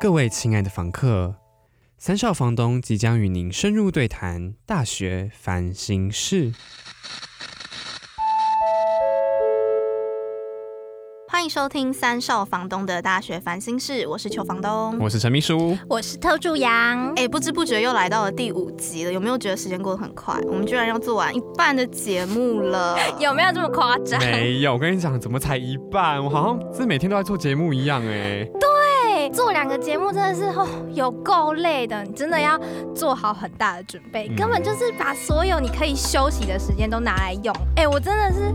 各位亲爱的房客，三少房东即将与您深入对谈大学烦心事。欢迎收听三少房东的大学烦心事，我是邱房东。我是陈秘书，我是特助杨。哎，不知不觉又来到了第五集了，有没有觉得时间过得很快？我们居然要做完一半的节目了，有没有这么夸张？没有，我跟你讲，怎么才一半？我好像是每天都在做节目一样哎。对，做两个节目真的是哦，有够累的，你真的要做好很大的准备，根本就是把所有你可以休息的时间都拿来用。哎，我真的是。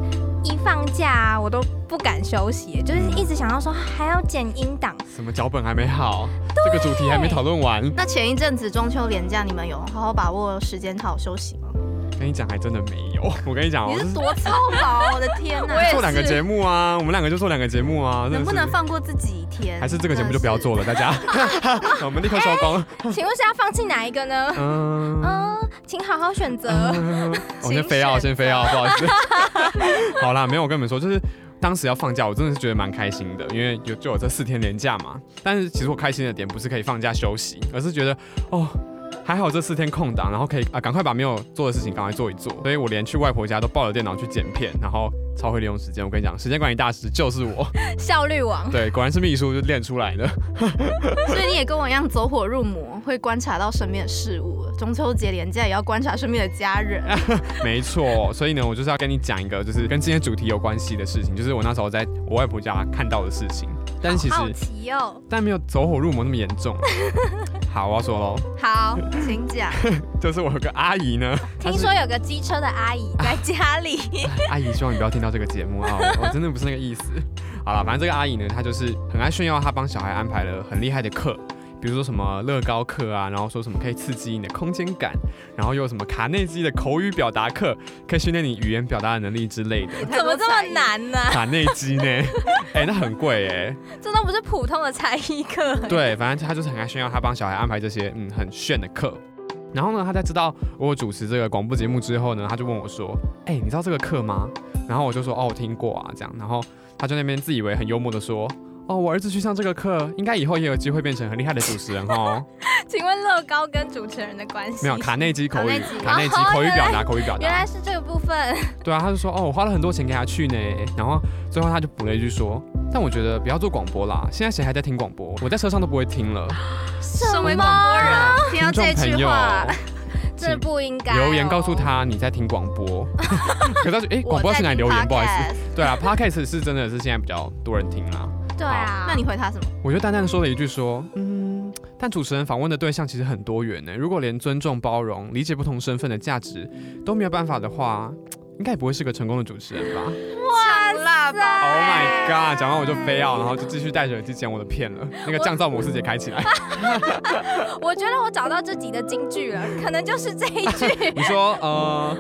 一放假我都不敢休息，就是一直想要说还要剪音档，什么脚本还没好，这个主题还没讨论完。那前一阵子中秋连假，你们有好好把握时间好好休息吗？跟你讲，还真的没有。我跟你讲，你是多操劳，我的天哪！做两个节目啊，我们两个就做两个节目啊，能不能放过自己一天？还是这个节目就不要做了，大家？我们立刻收工。请问是要放弃哪一个呢？嗯嗯，请好好选择。我先非要，先非要，不好意思。好啦，没有，我跟你们说，就是当时要放假，我真的是觉得蛮开心的，因为有就有这四天连假嘛。但是其实我开心的点不是可以放假休息，而是觉得哦。还好这四天空档，然后可以啊，赶快把没有做的事情赶快做一做。所以我连去外婆家都抱着电脑去剪片，然后超会利用时间。我跟你讲，时间管理大师就是我，效率王。对，果然是秘书就练出来的。所以你也跟我一样走火入魔，会观察到身边的事物。中秋节连假也要观察身边的家人。没错，所以呢，我就是要跟你讲一个，就是跟今天主题有关系的事情，就是我那时候在我外婆家看到的事情。但其实，但没有走火入魔那么严重。好，我要说喽。好，请讲。就是我有个阿姨呢，听说有个机车的阿姨在家里。阿姨，希望你不要听到这个节目啊！我真的不是那个意思。好了，反正这个阿姨呢，她就是很爱炫耀，她帮小孩安排了很厉害的课。比如说什么乐高课啊，然后说什么可以刺激你的空间感，然后又有什么卡内基的口语表达课，可以训练你语言表达的能力之类的。怎么这么难呢？卡内基呢？哎，那很贵哎。这都不是普通的才艺课。对，反正他就是很爱炫耀，他帮小孩安排这些嗯很炫的课。然后呢，他在知道我主持这个广播节目之后呢，他就问我说：“哎，你知道这个课吗？”然后我就说：“哦，我听过啊。”这样，然后他就那边自以为很幽默的说。哦，我儿子去上这个课，应该以后也有机会变成很厉害的主持人哦。请问乐高跟主持人的关系？没有，卡内基口语，卡内基口语表达，口语表达。原来是这个部分。对啊，他就说，哦，我花了很多钱给他去呢，然后最后他就补了一句说，但我觉得不要做广播啦，现在谁还在听广播？我在车上都不会听了。什么？听到这句话，这不应该。留言告诉他你在听广播。可他说，哎，广播是哪里留言？不好意思。对啊，Podcast 是真的是现在比较多人听啦。对啊，那你回他什么？我就淡淡的说了一句说，嗯，但主持人访问的对象其实很多元呢。如果连尊重、包容、理解不同身份的价值都没有办法的话，应该也不会是个成功的主持人吧？哇辣吧！Oh my god！讲完我就非要，然后就继续戴着耳机剪我的片了。那个降噪模式也开起来。我觉得我找到自己的金句了，可能就是这一句。你说，呃，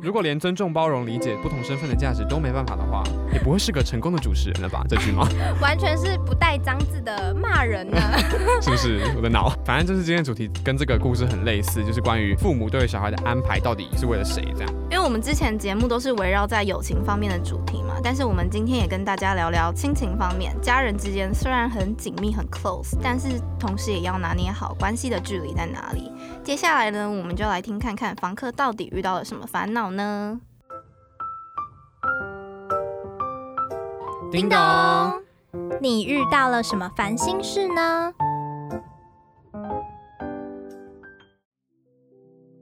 如果连尊重、包容、理解不同身份的价值都没办法的话。也不会是个成功的主持人了吧？这句吗？完全是不带脏字的骂人呢，是不是？我的脑，反正就是今天主题跟这个故事很类似，就是关于父母对小孩的安排到底是为了谁这样。因为我们之前节目都是围绕在友情方面的主题嘛，但是我们今天也跟大家聊聊亲情方面，家人之间虽然很紧密很 close，但是同时也要拿捏好关系的距离在哪里。接下来呢，我们就来听看看房客到底遇到了什么烦恼呢？叮咚，你遇到了什么烦心事呢？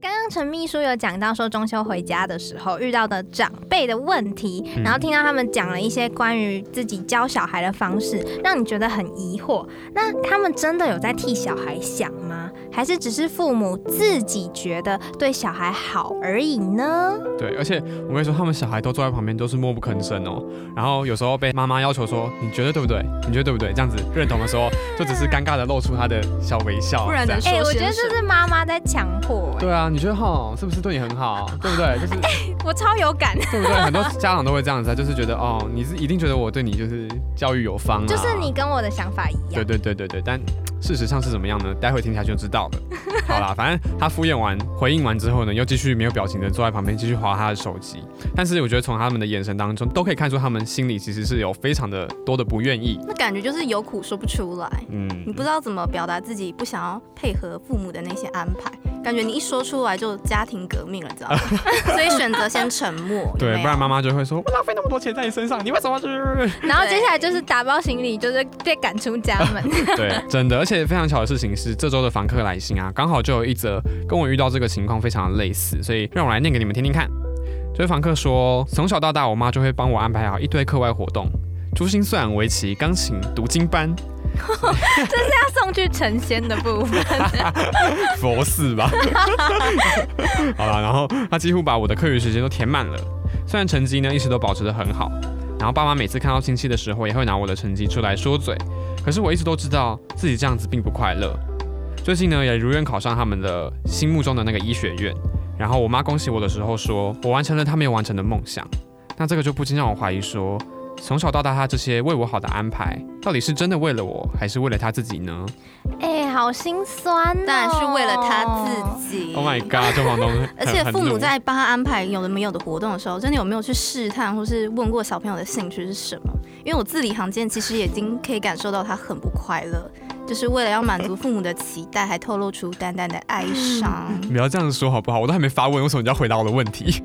刚刚陈秘书有讲到说中秋回家的时候遇到的长辈的问题，然后听到他们讲了一些关于自己教小孩的方式，让你觉得很疑惑。那他们真的有在替小孩想吗？还是只是父母自己觉得对小孩好而已呢？对，而且我跟你说，他们小孩都坐在旁边，都是默不吭声哦。然后有时候被妈妈要求说：“你觉得对不对？你觉得对不对？”这样子认同的时候，就只是尴尬的露出他的小微笑。不然的，哎，我觉得这是妈妈在强迫。对啊，你觉得？哈，是不是对你很好，对不对？就是，我超有感，对不对？很多家长都会这样子，就是觉得哦，你是一定觉得我对你就是教育有方，就是你跟我的想法一样。对对对对对，但事实上是怎么样呢？待会听下去就知道了。好啦，反正他敷衍完、回应完之后呢，又继续没有表情的坐在旁边继续划他的手机。但是我觉得从他们的眼神当中都可以看出，他们心里其实是有非常的多的不愿意。那感觉就是有苦说不出来，嗯，你不知道怎么表达自己不想要配合父母的那些安排，感觉你一说出来就家庭革命了，知道吗？所以选择先沉默。对，不然妈妈妈就会说：“我浪费那么多钱在你身上，你为什么去？” 然后接下来就是打包行李，就是被赶出家门。对，真的，而且非常巧的事情是，这周的房客来信啊，刚好就有一则跟我遇到这个情况非常的类似，所以让我来念给你们听听看。这位房客说，从小到大，我妈就会帮我安排好一堆课外活动，珠心算、围棋、钢琴、读经班，这是要送去成仙的部分，佛寺吧。好了，然后他几乎把我的课余时间都填满了，虽然成绩呢一直都保持得很好，然后爸妈每次看到亲戚的时候，也会拿我的成绩出来说嘴，可是我一直都知道自己这样子并不快乐。最近呢，也如愿考上他们的心目中的那个医学院，然后我妈恭喜我的时候说，我完成了她没有完成的梦想，那这个就不禁让我怀疑说。从小到大，他这些为我好的安排，到底是真的为了我，还是为了他自己呢哎、好心酸、哦。当然是为了他自己。？Oh my god，这房东，而且父母在帮他安排有的没有的活动的时候，真的有没有去试探或是问过小朋友的兴趣是什么？因为我字里行间其实已经可以感受到他很不快乐，就是为了要满足父母的期待，还透露出淡淡的哀伤。你不要这样说好不好？我都还没发问，为什么你要回答我的问题？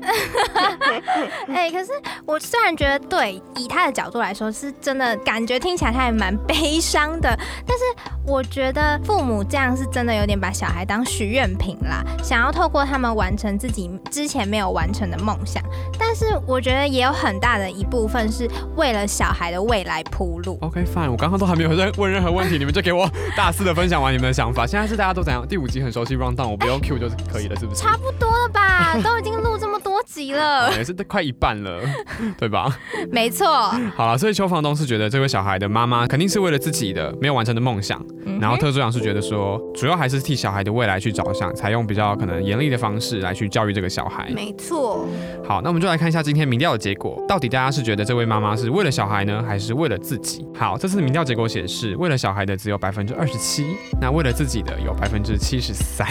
哎、可是我虽然觉得对，以他的角度来说，是真的感觉听起来他也蛮悲伤的，但是我觉得父母这样是真的有点把小孩当许愿瓶啦，想要透过他们完成自己之前没有完成的梦想。但是我觉得也有很大的一部分是为了小孩的未来铺路。OK fine，我刚刚都还没有在问任何问题，你们就给我大肆的分享完你们的想法。现在是大家都怎样？第五集很熟悉 round down，我不用 Q 就可以了，是不是？差不多了吧，都已经录这么多集了 哦，也是快一半了，对吧？没错。好了，所以邱房东是觉得这位小孩的妈妈肯定是为了自己的没有完成的梦想，嗯然后特助长是觉得说，主要还是替小孩的未来去着想，采用比较可能严厉的方式来去教育这个小孩。没错，好，那我们就来看一下今天民调的结果，到底大家是觉得这位妈妈是为了小孩呢，还是为了自己？好，这次民调结果显示，为了小孩的只有百分之二十七，那为了自己的有百分之七十三。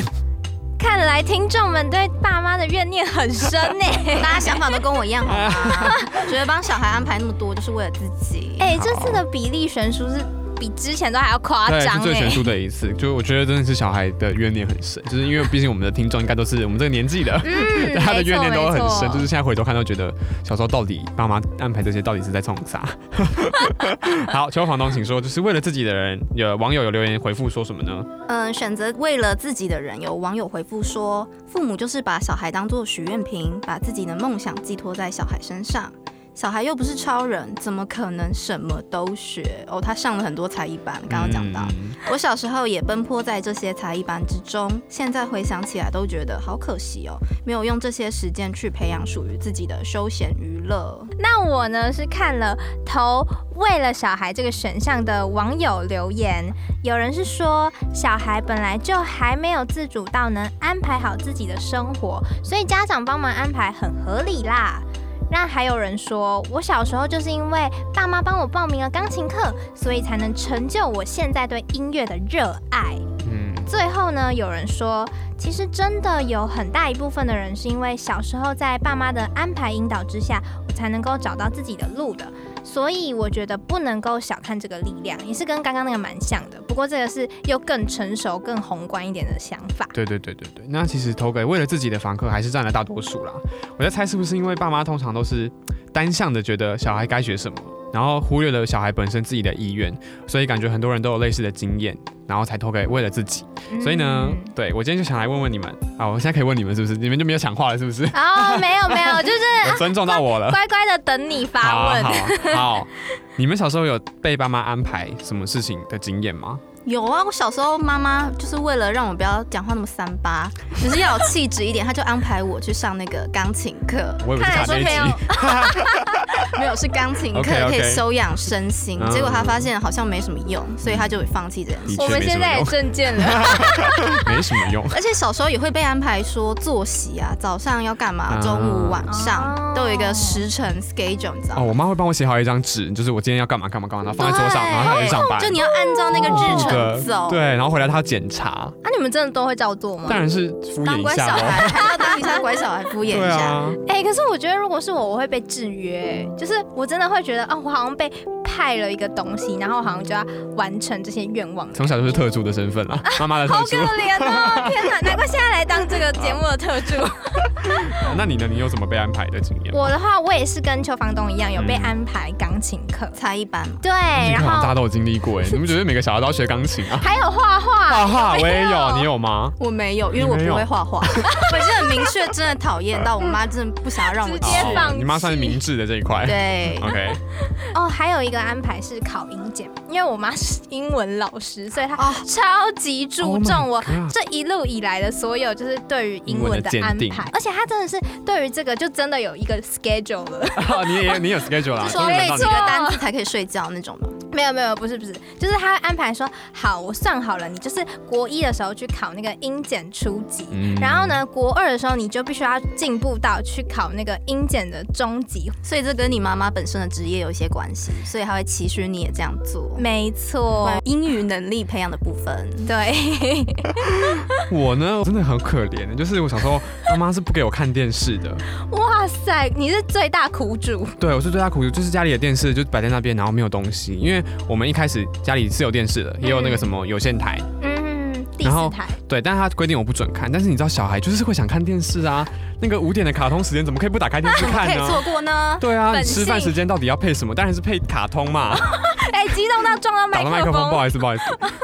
看来听众们对爸妈的怨念很深呢。大家想法都跟我一样，好吗？觉得帮小孩安排那么多，就是为了自己。哎、这次的比例悬殊是比之前都还要夸对，张哎是最悬。殊的一次，就我觉得真的是小孩的怨念很深，就是因为毕竟我们的听众应该都是我们这个年纪的，嗯 他的怨念都很深，就是现在回头看都觉得小时候到底爸妈安排这些到底是在冲啥？好，求房东，请说，就是为了自己的人，有网友有留言回复说什么呢？嗯，选择为了自己的人，有网友回复说，父母就是把小孩当做许愿瓶，把自己的梦想寄托在小孩身上。小孩又不是超人，怎么可能什么都学？哦，他上了很多才艺班，刚刚讲到。嗯我小时候也奔波在这些才艺班之中，现在回想起来都觉得好可惜哦，没有用这些时间去培养属于自己的休闲娱乐。那我呢是看了投为了小孩这个选项的网友留言，有人是说小孩本来就还没有自主到能安排好自己的生活，所以家长帮忙安排很合理啦。那还有人说，我小时候就是因为爸妈帮我报名了钢琴课，所以才能成就我现在对音乐的热爱。嗯，最后呢，有人说，其实真的有很大一部分的人是因为小时候在爸妈的安排引导之下，我才能够找到自己的路的。所以我觉得不能够小看这个力量，也是跟刚刚那个蛮像的。不过这个是又更成熟、更宏观一点的想法。对对对对对，那其实投给为了自己的房客还是占了大多数啦。我在猜是不是因为爸妈通常都是单向的觉得小孩该学什么，然后忽略了小孩本身自己的意愿，所以感觉很多人都有类似的经验，然后才投给为了自己。所以呢嗯，对我今天就想来问问你们啊，我现在可以问你们是不是？你们就没有抢话了是不是？哦，没有没有，就是尊重到我了。乖乖的等你发问。好好好，你们小时候有被爸妈安排什么事情的经验吗？有啊，我小时候妈妈就是为了让我不要讲话那么三八，只是要有气质一点，她就安排我去上那个钢琴课。我以为是卡那一看来是没有。没有是钢琴课可以修养身心，嗯结果她发现好像没什么用，所以她就放弃这件事。的我们现在也证件了，没什么用。而且小时候也会被安排说作息啊，早上要干嘛，嗯中午、晚上、哦都有一个时辰 schedule，你知道哦，吗？我妈会帮我写好一张纸，就是我今天要干嘛干嘛干嘛，然后放在桌上，对然后她去上班。就你要按照那个日程的，走对，然后回来他要检查，啊，你们真的都会照做吗？当然是敷衍一下还要当一下乖小孩敷衍对一下。啊，哎、可是我觉得如果是我，我会被制约，就是我真的会觉得，哦，我好像被派了一个东西，然后好像就要完成这些愿望。从小就是特助的身份啦，妈妈的特助 好可。怜哦！天哪，难怪现在来当这个节目的特助。那你呢？你有什么被安排的经验？我的话，我也是跟邱房东一样，有被嗯安排钢琴课。才艺班嘛，对，然后你看大家都有经历过哎，你们觉得每个小孩都要学钢琴啊？还有画画。画画我也有有，你有吗？我没有，因为我不会画画。我是很明确，真的讨厌到我妈真的不想要让我接去。放你妈算是明智的这一块。对，OK，哦，还有一个安排是考英检，因为我妈是英文老师，所以她哦超级注 Oh 重我这一路以来的所有，就是对于英文的安排，而且她真的是对于这个就真的有一个 schedule 了。你也你有 schedule 啦，就说背几个单词才可以睡觉那种吗。没有没有，不是不是，就是她安排说，好，我算好了，你就是国一的时候去考那个英检初级。嗯然后？呢，国二的时候你就必须要进步到去考那个英检的中级，所以这跟你妈妈本身的职业有一些关系，所以她会期许你也这样做。没错。英语能力培养的部分，对，我呢，真的很可怜，就是我小时候妈妈是不给我看电视的，哇塞，你是最大苦主，对我是最大苦主，就是家里的电视就摆在那边，然后没有东西，因为我们一开始家里是有电视的，也有那个什么有线台，嗯，第然后四台。对，但是他规定我不准看，但是你知道小孩就是会想看电视啊，那个五点的卡通时间怎么可以不打开电视 看呢？可以错过呢？对啊，你吃饭性时间到底要配什么？当然是配卡通嘛。哎、激动到撞到麦克风。不好意思，不好意思。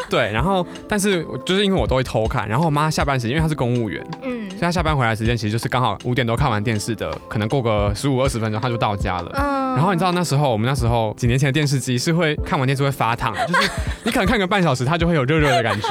对，然后但是我就是因为我都会偷看，然后我妈下班时间，因为她是公务员，嗯所以她下班回来的时间其实就是刚好五点多看完电视的，可能过个十五二十分钟她就到家了。嗯然后你知道那时候我们那时候几年前的电视机是会看完电视会发烫，就是你可能看个半小时，它就会有热热的感觉。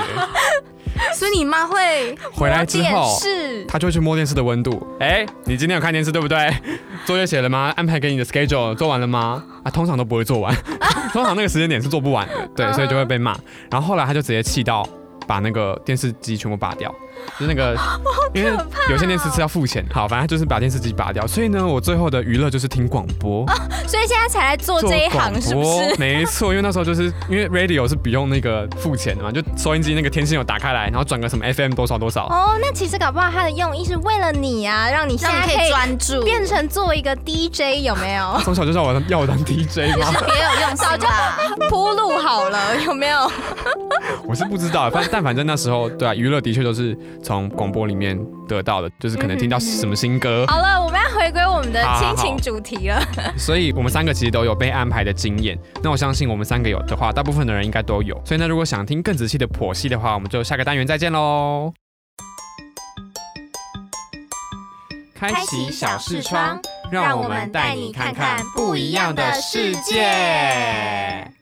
所以你妈会 回来之后，是她就会去摸电视的温度。哎，你今天有看电视对不对？作业写了吗？安排给你的 schedule 做完了吗？啊，通常都不会做完，通常那个时间点是做不完的，对，所以就会被骂。然后后来她就直接气到把那个电视机全部拔掉，就是那个，因为有线电视是要付钱，好，反正就是把电视机拔掉。所以呢，我最后的娱乐就是听广播，所以现在才来做这一行，是不是？没错，因为那时候就是因为 radio 是不用那个付钱的嘛，就收音机那个天线有打开来，然后转个什么 FM 多少多少。哦，那其实搞不好它的用意是为了你啊，让你现在可以 专注，变成做一个 DJ，有没有？从小就叫我要我当 DJ 吗？别有用心啦。铺路好了，有没有？我是不知道，反但反正那时候对啊，娱乐的确都是从广播里面得到的，就是可能听到什么新歌，好了，我们要回归我们的亲情主题了。所以我们三个其实都有被安排的经验。那我相信我们三个有的话，大部分的人应该都有。所以呢，如果想听更仔细的剖析的话，我们就下个单元再见喽。开启小视窗，让我们带你看看不一样的世界。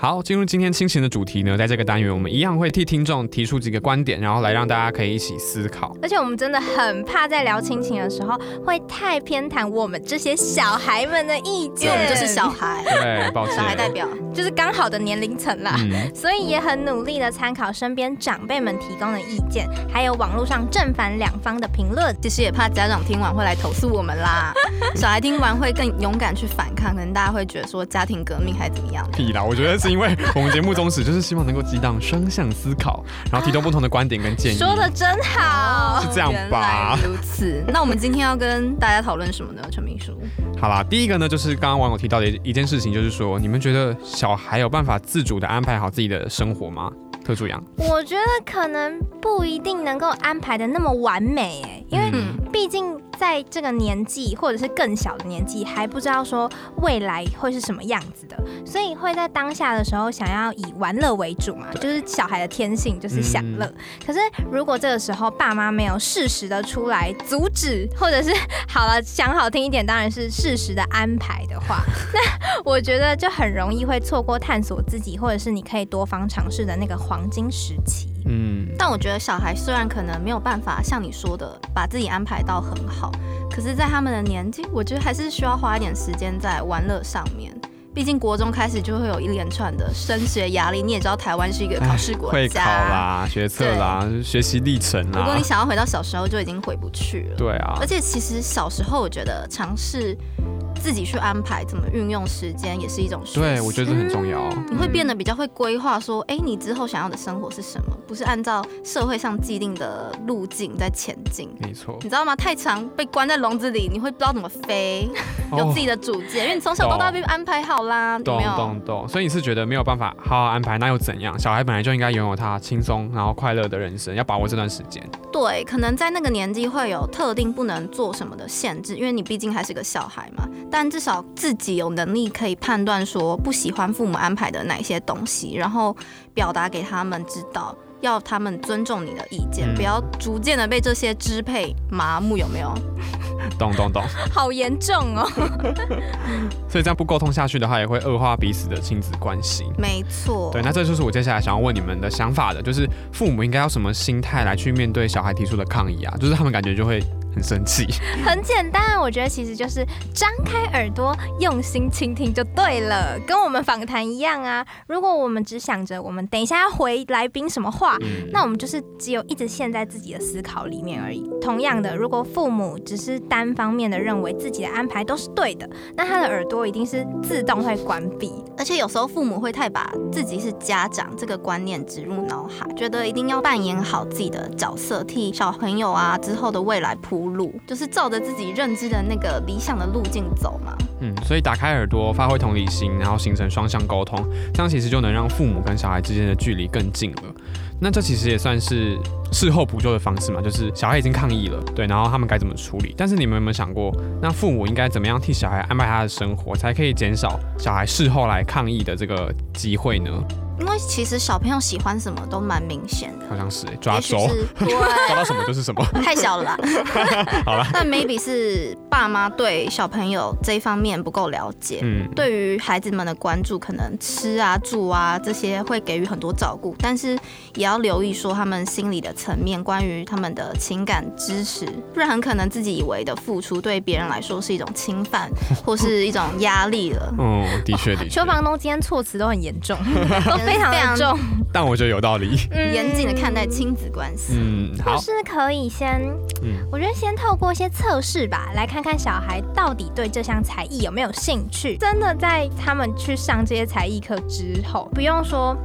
好，进入今天亲情的主题呢，在这个单元，我们一样会替听众提出几个观点，然后来让大家可以一起思考。而且我们真的很怕在聊亲情的时候会太偏袒我们这些小孩们的意见，我们就是小孩，对，抱歉，小孩代表。就是刚好的年龄层啦。嗯，所以也很努力的参考身边长辈们提供的意见，还有网络上正反两方的评论。其实也怕家长听完会来投诉我们啦。小孩听完会更勇敢去反抗，可能大家会觉得说家庭革命还怎么样。屁啦！我觉得是因为我们节目宗旨就是希望能够激荡双向思考，然后提供不同的观点跟建议。说的真好是，这样吧原来如此。那我们今天要跟大家讨论什么呢？陈明书，好啦，第一个呢，就是刚刚网友提到的一件事情，就是说，你们觉得小孩有办法自主的安排好自己的生活吗？特助养，我觉得可能不一定能够安排的那么完美哎，因为嗯毕竟在这个年纪或者是更小的年纪，还不知道说未来会是什么样子的，所以会在当下的时候想要以玩乐为主嘛，就是小孩的天性就是享乐。可是如果这个时候爸妈没有适时的出来阻止，或者是好了讲好听一点，当然是适时的安排的话，那我觉得就很容易会错过探索自己，或者是你可以多方尝试的那个黄金时期。嗯，但我觉得小孩虽然可能没有办法像你说的把自己安排到很好，可是，在他们的年纪，我觉得还是需要花一点时间在玩乐上面。毕竟国中开始就会有一连串的升学压力，你也知道台湾是一个考试国会考家。啦、学测啦、学习历程啦如果你，想要回到小时候，就已经回不去了。对啊而，且其实小时候，我觉得尝试自己去安排怎么运用时间，也是一种。对，我觉得这很重要。你会变得比较会规划，说，哎，你之后想要的生活是什么？不是按照社会上既定的路径在前进。没错，你知道吗？太长被关在笼子里，你会不知道怎么飞，有自己的主见，因为你从小到大被安排好啦。懂懂懂。所以你是觉得没有办法好好安排，那又怎样？小孩本来就应该拥有他轻松然后快乐的人生，要把握这段时间。对，可能在那个年纪会有特定不能做什么的限制，因为你毕竟还是个小孩嘛。但至少自己有能力可以判断说不喜欢父母安排的哪些东西，然后表达给他们知道。要他们尊重你的意见，不要逐渐的被这些支配麻木，有没有？懂懂懂，好严重哦！所以这样不沟通下去的话，也会恶化彼此的亲子关系。没错。对，那这就是我接下来想要问你们的想法的，就是父母应该要什么心态来去面对小孩提出的抗议啊？就是他们感觉就会。很生气，很简单，我觉得其实就是张开耳朵，用心倾听就对了，跟我们访谈一样啊。如果我们只想着我们等一下要回来宾什么话，那我们就是只有一直陷在自己的思考里面而已。同样的，如果父母只是单方面的认为自己的安排都是对的，那他的耳朵一定是自动会关闭。而且有时候父母会太把自己是家长这个观念植入脑海，觉得一定要扮演好自己的角色，替小朋友啊之后的未来铺。路就是照着自己认知的那个理想的路径走嘛。嗯，所以打开耳朵，发挥同理心，然后形成双向沟通，这样其实就能让父母跟小孩之间的距离更近了。那这其实也算是事后补救的方式嘛，就是小孩已经抗议了，对，然后他们该怎么处理？但是你们有没有想过，那父母应该怎么样替小孩安排他的生活，才可以减少小孩事后来抗议的这个机会呢？因为其实小朋友喜欢什么都蛮明显的，好像是抓周，抓到什么就是什么，太小了吧？好了，但 maybe 是爸妈对小朋友这一方面不够了解，嗯，对于孩子们的关注，可能吃啊、住啊这些会给予很多照顾，但是也要留意说他们心理的层面，关于他们的情感支持，不然很可能自己以为的付出对别人来说是一种侵犯 或是一种压力了。嗯，的确的确。邱房东今天措辞都很严重。非常重，但我觉得有道理。严谨的看待亲子关系，嗯，好，是可以先，嗯，我觉得先透过一些测试吧，来看看小孩到底对这项才艺有没有兴趣。真的在他们去上这些才艺课之后，不用说。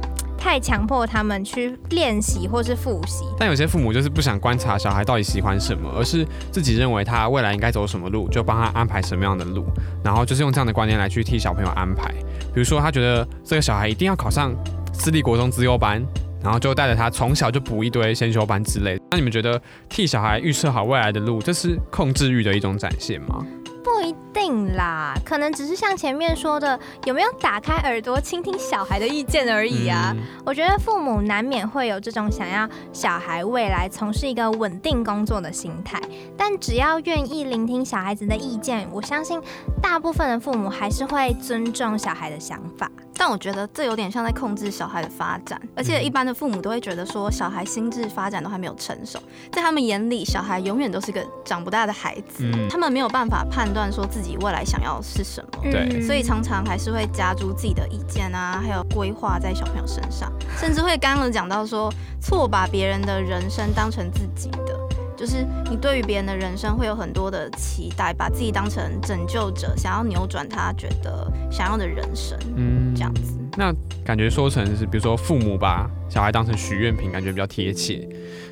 太强迫他们去练习或是复习，但有些父母就是不想观察小孩到底喜欢什么，而是自己认为他未来应该走什么路，就帮他安排什么样的路，然后就是用这样的观念来去替小朋友安排。比如说，他觉得这个小孩一定要考上私立国中资优班，然后就带着他从小就补一堆先修班之类。那你们觉得替小孩预设好未来的路，这是控制欲的一种展现吗？一定啦，可能只是像前面说的，有没有打开耳朵倾听小孩的意见而已啊。我觉得父母难免会有这种想要小孩未来从事一个稳定工作的心态，但只要愿意聆听小孩子的意见，我相信大部分的父母还是会尊重小孩的想法。但我觉得这有点像在控制小孩的发展，而且一般的父母都会觉得说，小孩心智发展都还没有成熟，在他们眼里，小孩永远都是个长不大的孩子，他们没有办法判断说自己未来想要是什么，对，所以常常还是会加诸自己的意见啊，还有规划在小朋友身上，甚至会刚刚讲到说，错把别人的人生当成自己的。就是你对于别人的人生会有很多的期待，把自己当成拯救者，想要扭转他觉得想要的人生，嗯，这样子。那感觉说成是，比如说父母把小孩当成许愿瓶，感觉比较贴切。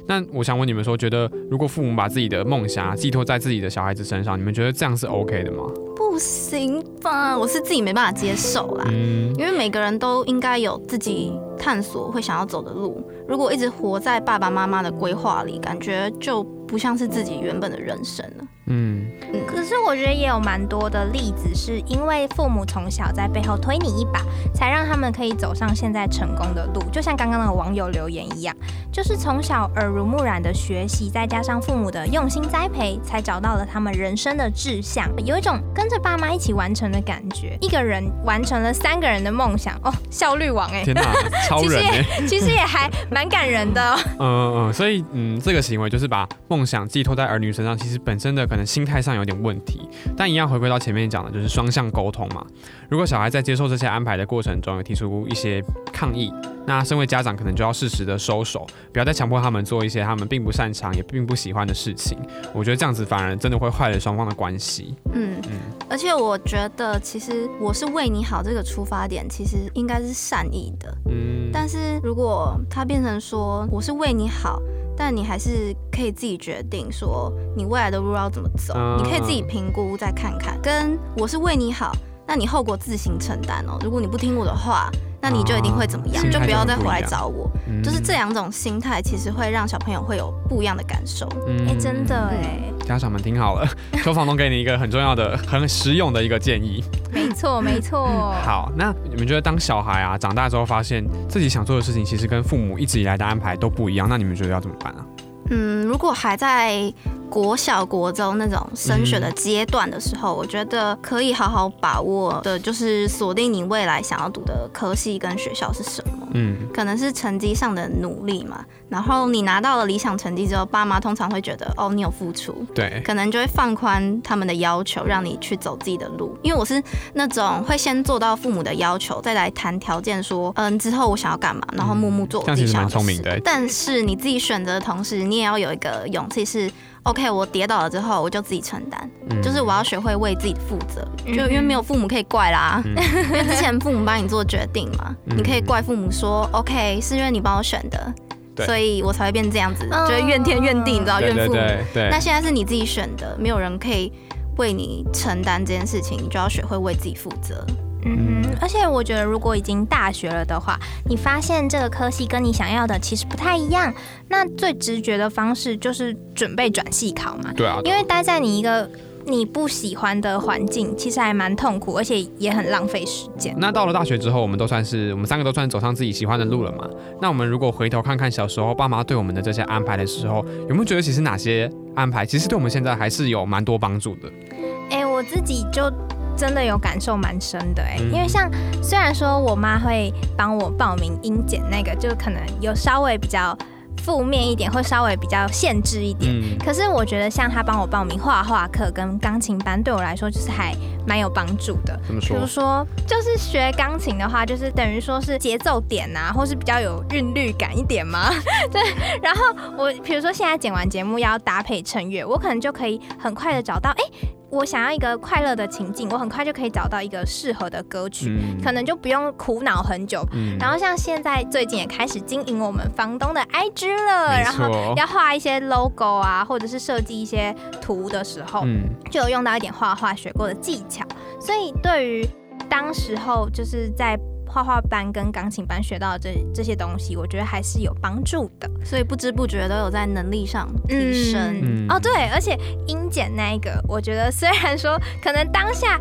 那我想问你们说，觉得如果父母把自己的梦想寄托在自己的小孩子身上，你们觉得这样是 OK 的吗？不行吧，我是自己没办法接受啦。嗯，因为每个人都应该有自己探索会想要走的路。如果一直活在爸爸妈妈的规划里，感觉就不像是自己原本的人生了。嗯，可是我觉得也有蛮多的例子，是因为父母从小在背后推你一把，才让他们可以走上现在成功的路。就像刚刚那个网友留言一样，就是从小耳濡目染的学习，再加上父母的用心栽培，才找到了他们人生的志向，有一种跟着爸妈一起完成的感觉。一个人完成了三个人的梦想，哦，效率王哎，天哪，超人哎，其实也还蛮感人的。嗯嗯，所以嗯，这个行为就是把梦想寄托在儿女身上，其实本身的。可能心态上有点问题，但一样回归到前面讲的，就是双向沟通嘛。如果小孩在接受这些安排的过程中有提出一些抗议，那身为家长可能就要适时的收手，不要再强迫他们做一些他们并不擅长也并不喜欢的事情。我觉得这样子反而真的会坏了双方的关系。嗯嗯。而且我觉得，其实我是为你好这个出发点，其实应该是善意的。嗯，但是如果他变成说我是为你好，但你还是可以自己决定说你未来的路要怎么走，嗯你可以自己评估再看看。跟我是为你好，那你后果自行承担哦。如果你不听我的话，那你就一定会怎么样，就不要再回来找我。嗯就是这两种心态，其实会让小朋友会有不一样的感受。嗯哎、真的哎，家长们听好了，邱房东给你一个很重要的、很实用的一个建议。没错没错。好，那你们觉得当小孩啊长大之后，发现自己想做的事情其实跟父母一直以来的安排都不一样，那你们觉得要怎么办啊？嗯，如果还在国小、国中那种升学的阶段的时候，我觉得可以好好把握的，就是锁定你未来想要读的科系跟学校是什么。嗯，可能是成绩上的努力嘛，然后你拿到了理想成绩之后，爸妈通常会觉得哦，你有付出，对，可能就会放宽他们的要求，让你去走自己的路。因为我是那种会先做到父母的要求，再来谈条件，说嗯之后我想要干嘛，然后默默做自己想要的事蛮聪明的。但是你自己选择的同时，你也要有一个勇气是。OK，我跌倒了之后，我就自己承担，嗯。就是我要学会为自己负责，嗯。就因为没有父母可以怪啦，嗯。因为之前父母帮你做决定嘛，嗯。你可以怪父母说 OK 是因为你帮我选的，所以我才会变这样子，嗯就会怨天怨地，你知道对对怨父母。对对。那，现在是你自己选的，没有人可以为你承担这件事情，你就要学会为自己负责。嗯哼，而且我觉得，如果已经大学了的话，你发现这个科系跟你想要的其实不太一样，那最直觉的方式就是准备转系考嘛。对啊，因为待在你一个你不喜欢的环境，其实还蛮痛苦，而且也很浪费时间。那到了大学之后，我们都算是我们三个都算走上自己喜欢的路了嘛。那我们如果回头看看小时候爸妈对我们的这些安排的时候，有没有觉得其实哪些安排其实对我们现在还是有蛮多帮助的？哎、我自己就真的有感受蛮深的哎、嗯因为像虽然说我妈会帮我报名英检那个，就可能有稍微比较负面一点，会稍微比较限制一点。嗯，可是我觉得像她帮我报名画画课跟钢琴班，对我来说就是还蛮有帮助的。怎么说比如？说，就是学钢琴的话，就是等于说是节奏点啊，或是比较有韵律感一点嘛。对，然后我比如说现在剪完节目要搭配衬乐，我可能就可以很快的找到，哎、我想要一个快乐的情境，我很快就可以找到一个适合的歌曲，嗯。可能就不用苦恼很久。嗯。然后像现在最近也开始经营我们房东的 IG 了，然后，要画一些 logo 啊，或者是设计一些图的时候，嗯。就有用到一点画画学过的技巧，所以对于当时候就是在画画班跟钢琴班学到的这这些东西，我觉得还是有帮助的。所以不知不觉都有在能力上提升。嗯哦，对，而且音检那一个，我觉得虽然说可能当下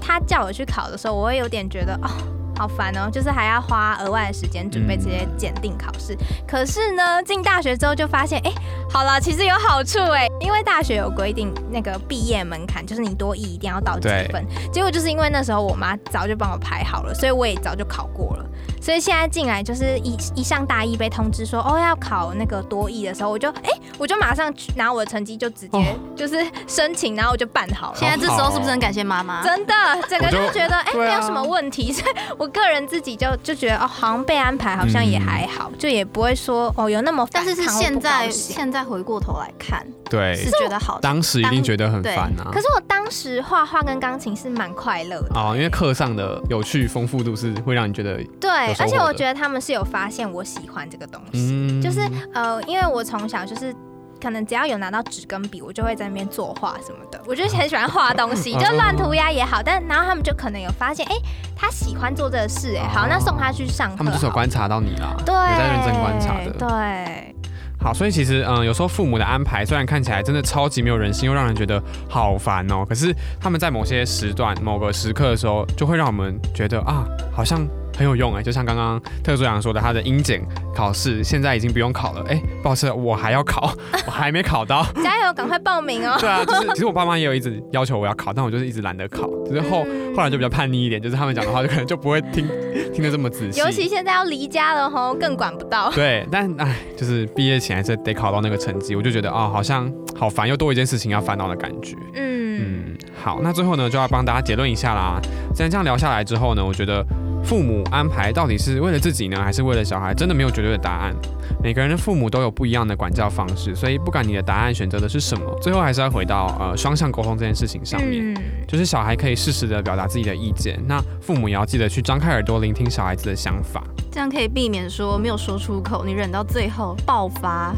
他叫我去考的时候，我会有点觉得哦。好烦哦，就是还要花额外的时间准备这些检定考试。可是呢，进大学之后就发现，哎，好了，其实有好处哎，因为大学有规定那个毕业门槛，就是你多一一定要到几分。结果就是因为那时候我妈早就帮我排好了，所以我也早就考过了。所以现在进来就是一一上大一被通知说哦要考那个多艺的时候，我就哎、我就马上去拿我的成绩就直接哦。就是申请，然后我就办好了。现在这时候是不是很感谢妈妈？真的，整个就就觉得哎、没有什么问题，所以我个人自己就就觉得哦，好像被安排好像也还好，就也不会说哦有那么但是是现在现在回过头来看，对，是觉得好的。当时一定觉得很对烦啊可。是我当时画画跟钢琴是蛮快乐的，哦，因为课上的有趣丰富度是会让你觉得，对而且我的觉得他们是有发现我喜欢这个东西，嗯就是呃，因为我从小就是。可能只要有拿到纸跟笔，我就会在那边作画什么的。我就很喜欢画东西，就乱涂鸦也好。但然后他们就可能有发现，哎、他喜欢做这个事、哎，好，那送他去上课。他们就是有观察到你啦，对，有在认真观察的。对，好，所以其实嗯，有时候父母的安排虽然看起来真的超级没有人性，又让人觉得好烦哦，可是他们在某些时段、某个时刻的时候，就会让我们觉得啊，好像很有用哎。就像刚刚特助长说的，他的英检考试现在已经不用考了，哎，不好意思，我还要考，我还没考到。加油，赶快报名哦。对啊，就是其实我爸妈也有一直要求我要考，但我就是一直懒得考，就是后嗯后来就比较叛逆一点，就是他们讲的话就可能就不会听听得这么仔细。尤其现在要离家了吼，更管不到。对，但哎，就是毕业前还是得考到那个成绩，我就觉得啊、好像好烦，又多一件事情要烦恼的感觉。嗯，嗯，好，那最后呢，就要帮大家结论一下啦。既然这样聊下来之后呢，我觉得父母安排到底是为了自己呢，还是为了小孩，真的没有绝对的答案。每个人的父母都有不一样的管教方式，所以不管你的答案选择的是什么，最后还是要回到呃双向沟通这件事情上面。嗯，就是小孩可以适时的表达自己的意见，那父母也要记得去张开耳朵聆听小孩子的想法，这样可以避免说没有说出口，你忍到最后爆发。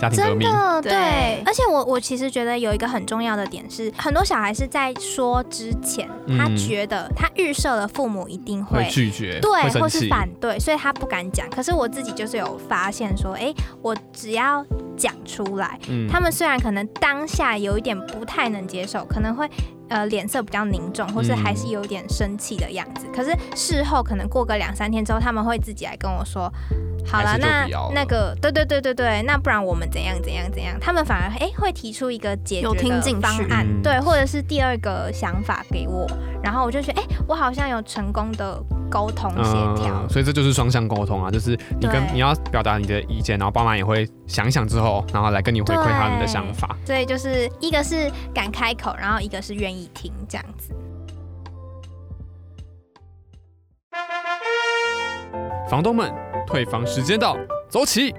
家庭革命。真的对对，而且我我其实觉得有一个很重要的点是，很多小孩是在说之前，他嗯觉得他预设了父母一定会会。拒绝，对，或是，反对，所以他不敢讲。可是我自己就是有发现说，哎、我只要讲出来，嗯他们虽然可能当下有一点不太能接受，可能会呃脸色比较凝重，或是还是有点生气的样子。可是事后可能过个两三天之后，他们会自己来跟我说。好了，那那个，对对对对对，那不然我们怎样怎样怎样？他们反而哎、会提出一个解决的听进方案，嗯对，或者是第二个想法给我，然后我就觉得哎、我好像有成功的沟通协调嗯，，所以这就是双向沟通啊，就是你跟你要表达你的意见，然后爸妈也会想一想之后，然后来跟你回馈他们的想法。所以就是一个是敢开口，然后一个是愿意听，这样子。房东们，退房时间到，走起！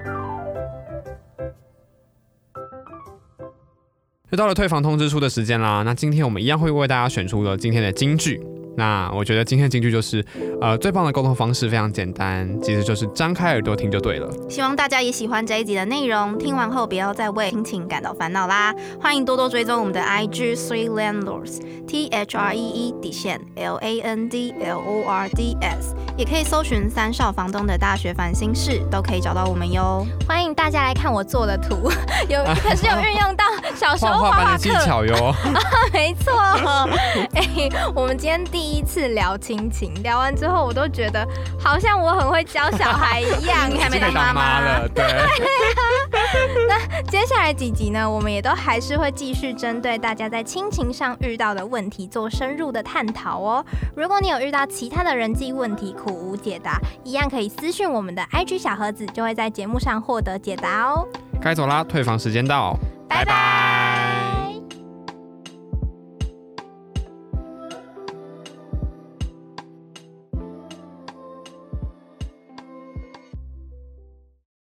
又到了退房通知书的时间啦，那今天我们一样会为大家选出了今天的金句。那我觉得今天的金句就是，呃，最棒的沟通方式非常简单，其实就是张开耳朵听就对了。希望大家也喜欢这一集的内容，听完后不要再为心情感到烦恼啦！欢迎多多追踪我们的 IG Three Landlords T H R E E 底线 L A N D L O R D S，也可以搜寻三少房东的大学烦心事，都可以找到我们哟。欢迎大家来看我做的图，有 可是有运用到小时画候画画的技课，巧哟，没错。哎、我们今天第一次聊亲情，聊完之后我都觉得好像我很会教小孩一样，你还没当妈妈了，对。那接下来几集呢，我们也都还是会继续针对大家在亲情上遇到的问题做深入的探讨哦。如果你有遇到其他的人际问题苦无解答，一样可以私讯我们的 IG 小盒子，就会在节目上获得解答哦。该走啦，退房时间到，拜拜